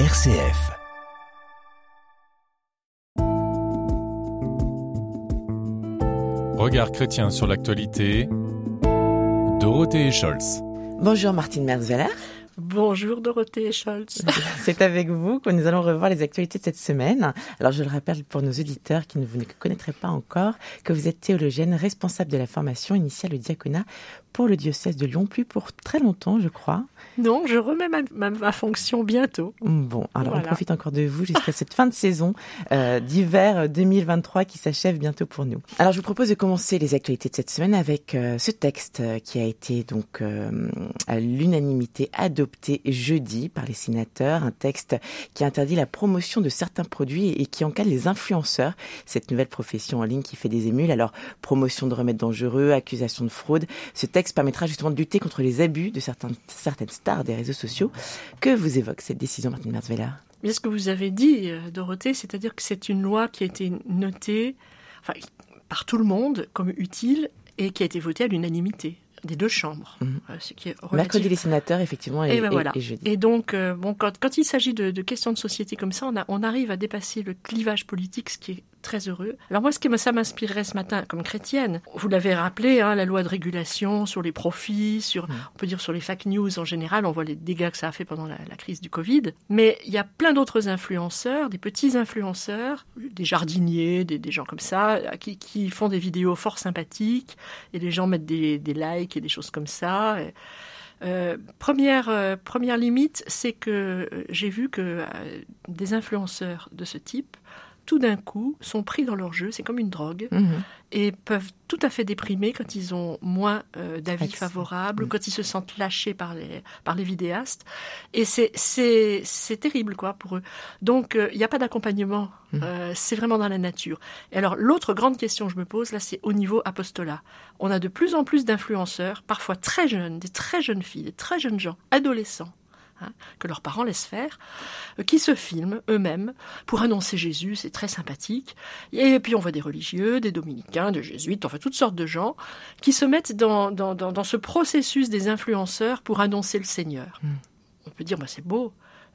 RCF. Regard chrétien sur l'actualité. Dorothée Scholz. Bonjour Martine Merzweller. Bonjour Dorothée Scholz. C'est avec vous que nous allons revoir les actualités de cette semaine. Alors je le rappelle pour nos auditeurs qui ne vous connaîtraient pas encore que vous êtes théologienne responsable de la formation initiale au diaconat pour le diocèse de Lyon, plus pour très longtemps je crois. Non, je remets ma, fonction bientôt. Bon, alors on profite encore de vous jusqu'à cette fin de saison euh, d'hiver 2023 qui s'achève bientôt pour nous. Alors je vous propose de commencer les actualités de cette semaine avec euh, ce texte euh, qui a été donc euh, à l'unanimité adopté jeudi par les sénateurs, un texte qui interdit la promotion de certains produits et qui encadre les influenceurs, cette nouvelle profession en ligne qui fait des émules. Alors promotion de remèdes dangereux, accusation de fraude, ce texte permettra justement de lutter contre les abus de certaines, certaines des réseaux sociaux. Que vous évoque cette décision, Martine Merzweller Mais ce que vous avez dit, euh, Dorothée, c'est-à-dire que c'est une loi qui a été notée par tout le monde comme utile et qui a été votée à l'unanimité des deux chambres. Mhm. Ce qui est Mercredi les sénateurs, effectivement, et, et, ben voilà. et, jeudi. Et donc, euh, bon, quand, quand il s'agit de, de, questions de société comme ça, on, a, on arrive à dépasser le clivage politique, ce qui est très heureux. Alors moi, ce qui ça m'inspirerait ce matin comme chrétienne, vous l'avez rappelé, hein, la loi de régulation sur les profits, sur, mm. on peut dire sur les fake news en général, on voit les dégâts que ça a fait pendant la, crise du Covid. Mais il y a plein d'autres influenceurs, des petits influenceurs, des jardiniers, des, gens comme ça, qui, qui, font des vidéos fort sympathiques et les gens mettent des, des likes et des choses comme ça. Euh, première, euh, première limite, c'est que euh, j'ai vu que des influenceurs de ce type tout d'un coup, sont pris dans leur jeu, c'est comme une drogue, mhm. et peuvent tout à fait déprimer quand ils ont moins euh, d'avis favorables, mhm. quand ils se sentent lâchés par les, par les vidéastes. Et c'est, c'est, c'est terrible, quoi, pour eux. Donc, euh, il n'y a pas d'accompagnement. Mhm. Euh, c'est vraiment dans la nature. Et alors, l'autre grande question que je me pose, là, c'est au niveau apostolat. On a de plus en plus d'influenceurs, parfois très jeunes, des très jeunes filles, des très jeunes gens, adolescents, Hein, que leurs parents laissent faire, euh, qui se filment eux-mêmes pour annoncer Jésus, c'est très sympathique. Et puis on voit des religieux, des dominicains, des jésuites, enfin toutes sortes de gens qui se mettent dans, dans, ce processus des influenceurs pour annoncer le Seigneur. Hmm. On peut dire, bah, c'est beau,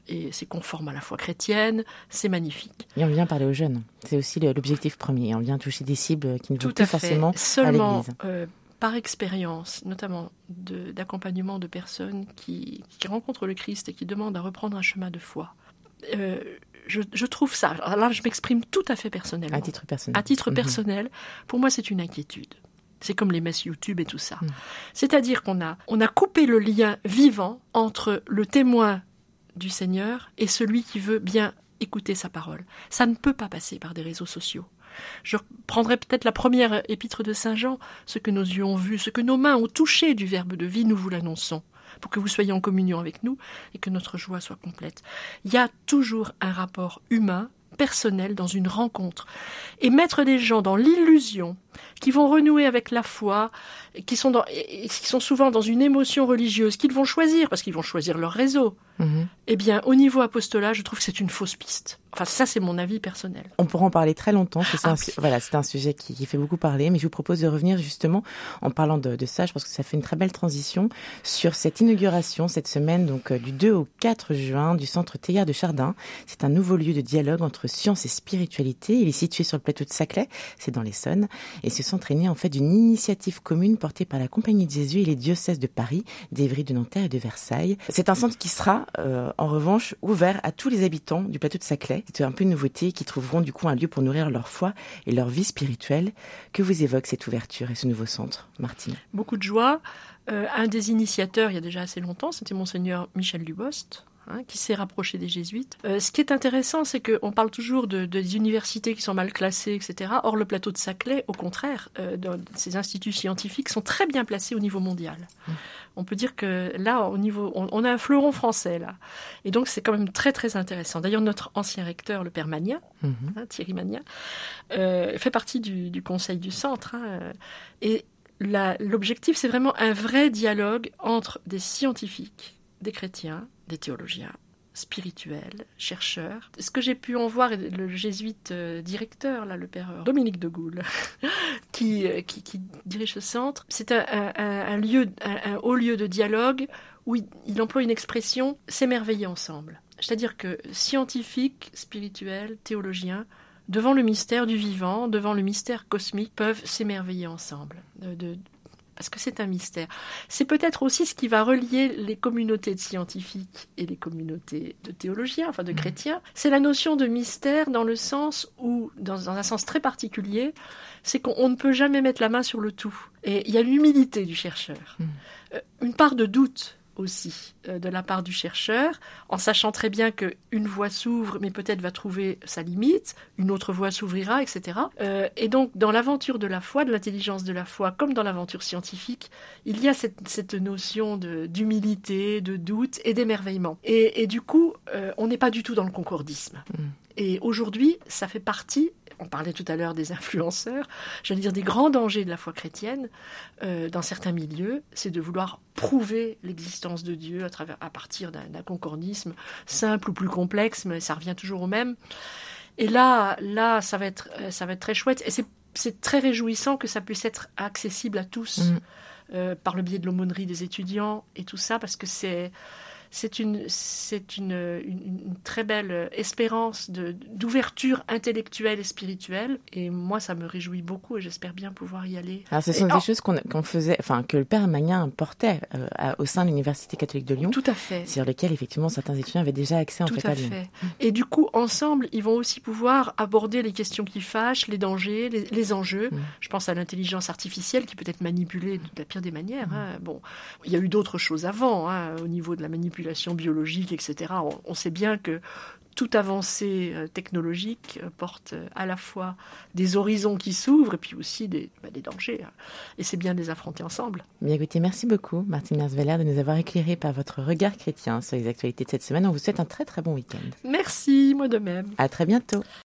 et c'est conforme à la foi chrétienne, c'est magnifique. Et on vient parler aux jeunes, c'est aussi l'objectif premier, on vient toucher des cibles qui ne vont plus facilement Seulement, à l'église. Euh, par expérience, notamment d'accompagnement de, personnes qui, rencontrent le Christ et qui demandent à reprendre un chemin de foi. Euh, je, trouve ça, là je m'exprime tout à fait personnellement. À titre personnel. À titre mhm. personnel, pour moi c'est une inquiétude. C'est comme les messes YouTube et tout ça. Mhm. C'est-à-dire qu'on a, on a coupé le lien vivant entre le témoin du Seigneur et celui qui veut bien écouter sa parole. Ça ne peut pas passer par des réseaux sociaux. Je prendrai peut-être la première épître de Saint Jean, ce que nos yeux ont vu, ce que nos mains ont touché du Verbe de vie, nous vous l'annonçons, pour que vous soyez en communion avec nous et que notre joie soit complète. Il y a toujours un rapport humain, personnel, dans une rencontre. Et mettre des gens dans l'illusion qui vont renouer avec la foi, qui sont, dans, qui sont souvent dans une émotion religieuse, qu'ils vont choisir, parce qu'ils vont choisir leur réseau, mhm. eh bien, au niveau apostolat, je trouve que c'est une fausse piste. Enfin, ça, c'est mon avis personnel. On pourra en parler très longtemps. C'est ah un, voilà, c'est un sujet qui, fait beaucoup parler, mais je vous propose de revenir justement en parlant de, ça. Je pense que ça fait une très belle transition sur cette inauguration cette semaine, donc euh, du 2 au 4 juin, du centre Théard de Chardin. C'est un nouveau lieu de dialogue entre science et spiritualité. Il est situé sur le plateau de Saclay, c'est dans l'Essonne, et ce centre est né en fait d'une initiative commune portée par la Compagnie de Jésus et les diocèses de Paris, d'Évry, de Nanterre et de Versailles. C'est un centre qui sera, euh, en revanche, ouvert à tous les habitants du plateau de Saclay. C'est un peu une nouveauté, qui trouveront du coup un lieu pour nourrir leur foi et leur vie spirituelle. Que vous évoque cette ouverture et ce nouveau centre, Martine? Beaucoup de joie. Euh, un des initiateurs, il y a déjà assez longtemps, c'était monseigneur Michel Dubost, Hein, qui s'est rapproché des jésuites. Euh, ce qui est intéressant, c'est qu'on parle toujours de, des universités qui sont mal classées, etc. Or, le plateau de Saclay, au contraire, euh, ces instituts scientifiques sont très bien placés au niveau mondial. Mmh. On peut dire que là, au niveau, on, a un fleuron français là, et donc c'est quand même très très intéressant. D'ailleurs, notre ancien recteur, le père Magna, mmh. hein, Thierry Magna, euh, fait partie du, du, conseil du centre, hein, et l'objectif, c'est vraiment un vrai dialogue entre des scientifiques, des chrétiens, des théologiens spirituels, chercheurs. Ce que j'ai pu en voir, le jésuite euh, directeur, là, le père Dominique de Gaulle, qui, euh, qui, qui, dirige ce centre, c'est un, un, lieu, un, haut lieu de dialogue où il, emploie une expression s'émerveiller ensemble. C'est-à-dire que scientifiques, spirituels, théologiens, devant le mystère du vivant, devant le mystère cosmique, peuvent s'émerveiller ensemble. Parce que c'est un mystère. C'est peut-être aussi ce qui va relier les communautés de scientifiques et les communautés de théologiens, enfin de mmh. chrétiens. C'est la notion de mystère dans le sens où, dans, un sens très particulier, c'est qu'on ne peut jamais mettre la main sur le tout. Et il y a l'humilité du chercheur, mmh. euh, une part de doute aussi euh, de la part du chercheur, en sachant très bien qu'une voie s'ouvre, mais peut-être va trouver sa limite, une autre voie s'ouvrira, etc. Euh, et donc, dans l'aventure de la foi, de l'intelligence de la foi, comme dans l'aventure scientifique, il y a cette, notion d'humilité, de, doute et d'émerveillement. Et, du coup, euh, on n'est pas du tout dans le concordisme. Mm. Et aujourd'hui, ça fait partie on parlait tout à l'heure des influenceurs, j'allais dire des grands dangers de la foi chrétienne euh, dans certains milieux, c'est de vouloir prouver l'existence de Dieu à, travers, à partir d'un concordisme simple ou plus complexe, mais ça revient toujours au même. Et là, là, ça va être, euh, ça va être très chouette. Et c'est très réjouissant que ça puisse être accessible à tous mmh. euh, par le biais de l'aumônerie des étudiants et tout ça, parce que c'est c'est une, c'est une, une, très belle espérance de, d'ouverture intellectuelle et spirituelle. Et moi, ça me réjouit beaucoup et j'espère bien pouvoir y aller. Alors, ce sont des choses qu'on, qu'on faisait, enfin, que le père Magnin portait euh, au sein de l'Université catholique de Lyon. Tout à fait. Sur lesquelles, effectivement, certains étudiants avaient déjà accès en Tout fait à, fait. Et du coup, ensemble, ils vont aussi pouvoir aborder les questions qui fâchent, les dangers, les, enjeux. Mm. Je pense à l'intelligence artificielle qui peut être manipulée de la pire des manières. Mm. Hein. Bon, il y a eu d'autres choses avant, hein, au niveau de la manipulation biologique, etc. On, sait bien que toute avancée euh, technologique euh, porte euh, à la fois des horizons qui s'ouvrent et puis aussi des, bah, des dangers. Hein. Et c'est bien de les affronter ensemble. Bien écoutez, merci beaucoup Martine Mersveller de nous avoir éclairé par votre regard chrétien sur les actualités de cette semaine. On vous souhaite un très très bon week-end. Merci, moi de même. À très bientôt.